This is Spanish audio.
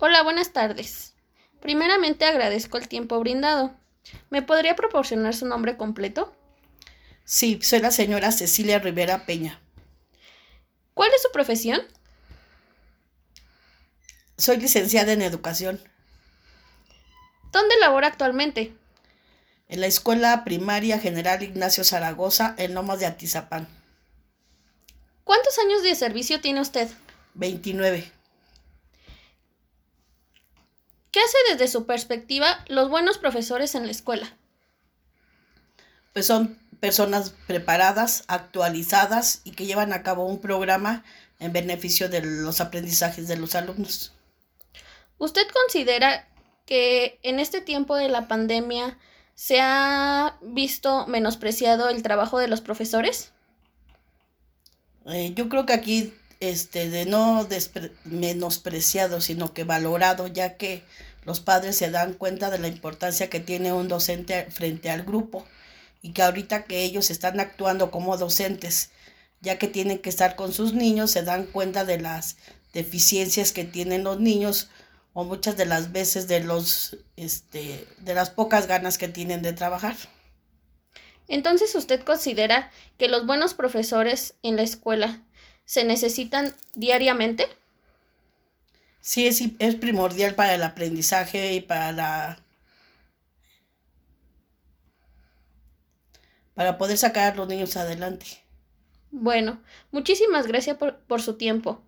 Hola, buenas tardes. Primeramente agradezco el tiempo brindado. ¿Me podría proporcionar su nombre completo? Sí, soy la señora Cecilia Rivera Peña. ¿Cuál es su profesión? Soy licenciada en educación. ¿Dónde labora actualmente? En la Escuela Primaria General Ignacio Zaragoza, en Lomas de Atizapán. ¿Cuántos años de servicio tiene usted? 29. ¿Qué hace desde su perspectiva los buenos profesores en la escuela? Pues son personas preparadas, actualizadas y que llevan a cabo un programa en beneficio de los aprendizajes de los alumnos. ¿Usted considera que en este tiempo de la pandemia se ha visto menospreciado el trabajo de los profesores? Eh, yo creo que aquí, este, de no menospreciado, sino que valorado, ya que los padres se dan cuenta de la importancia que tiene un docente frente al grupo y que ahorita que ellos están actuando como docentes, ya que tienen que estar con sus niños, se dan cuenta de las deficiencias que tienen los niños o muchas de las veces de los este de las pocas ganas que tienen de trabajar. Entonces, ¿usted considera que los buenos profesores en la escuela se necesitan diariamente? Sí, es, es primordial para el aprendizaje y para la para poder sacar a los niños adelante. Bueno, muchísimas gracias por, por su tiempo.